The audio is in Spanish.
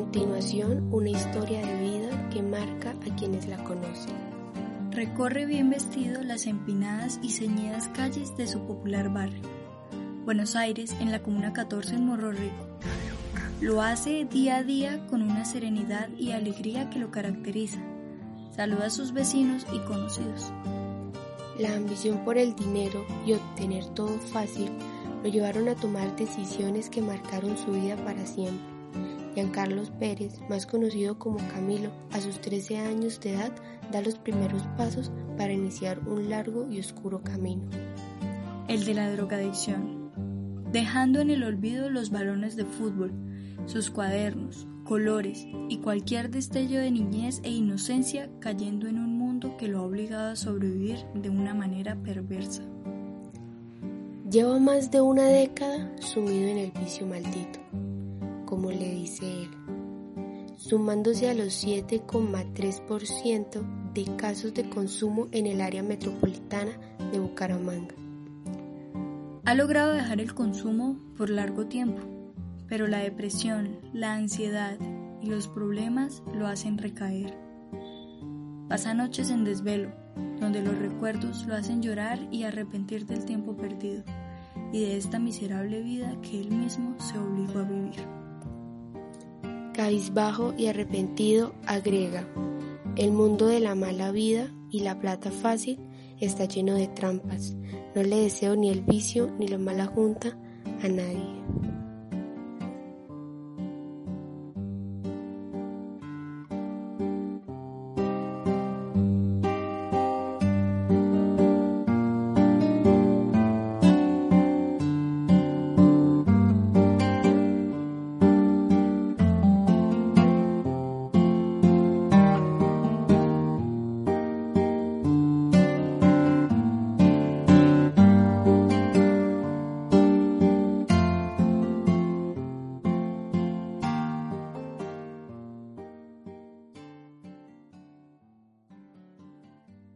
continuación una historia de vida que marca a quienes la conocen. Recorre bien vestido las empinadas y ceñidas calles de su popular barrio, Buenos Aires, en la Comuna 14 en Morro Rico. Lo hace día a día con una serenidad y alegría que lo caracteriza. Saluda a sus vecinos y conocidos. La ambición por el dinero y obtener todo fácil lo llevaron a tomar decisiones que marcaron su vida para siempre. Carlos Pérez, más conocido como Camilo, a sus 13 años de edad da los primeros pasos para iniciar un largo y oscuro camino. El de la drogadicción. Dejando en el olvido los balones de fútbol, sus cuadernos, colores y cualquier destello de niñez e inocencia cayendo en un mundo que lo ha obligado a sobrevivir de una manera perversa. Lleva más de una década sumido en el vicio maldito, como le dice él, sumándose a los 7,3% de casos de consumo en el área metropolitana de Bucaramanga. Ha logrado dejar el consumo por largo tiempo, pero la depresión, la ansiedad y los problemas lo hacen recaer. Pasa noches en desvelo, donde los recuerdos lo hacen llorar y arrepentir del tiempo perdido y de esta miserable vida que él mismo se obligó a vivir. Cabizbajo y arrepentido agrega, el mundo de la mala vida y la plata fácil está lleno de trampas. No le deseo ni el vicio ni la mala junta a nadie.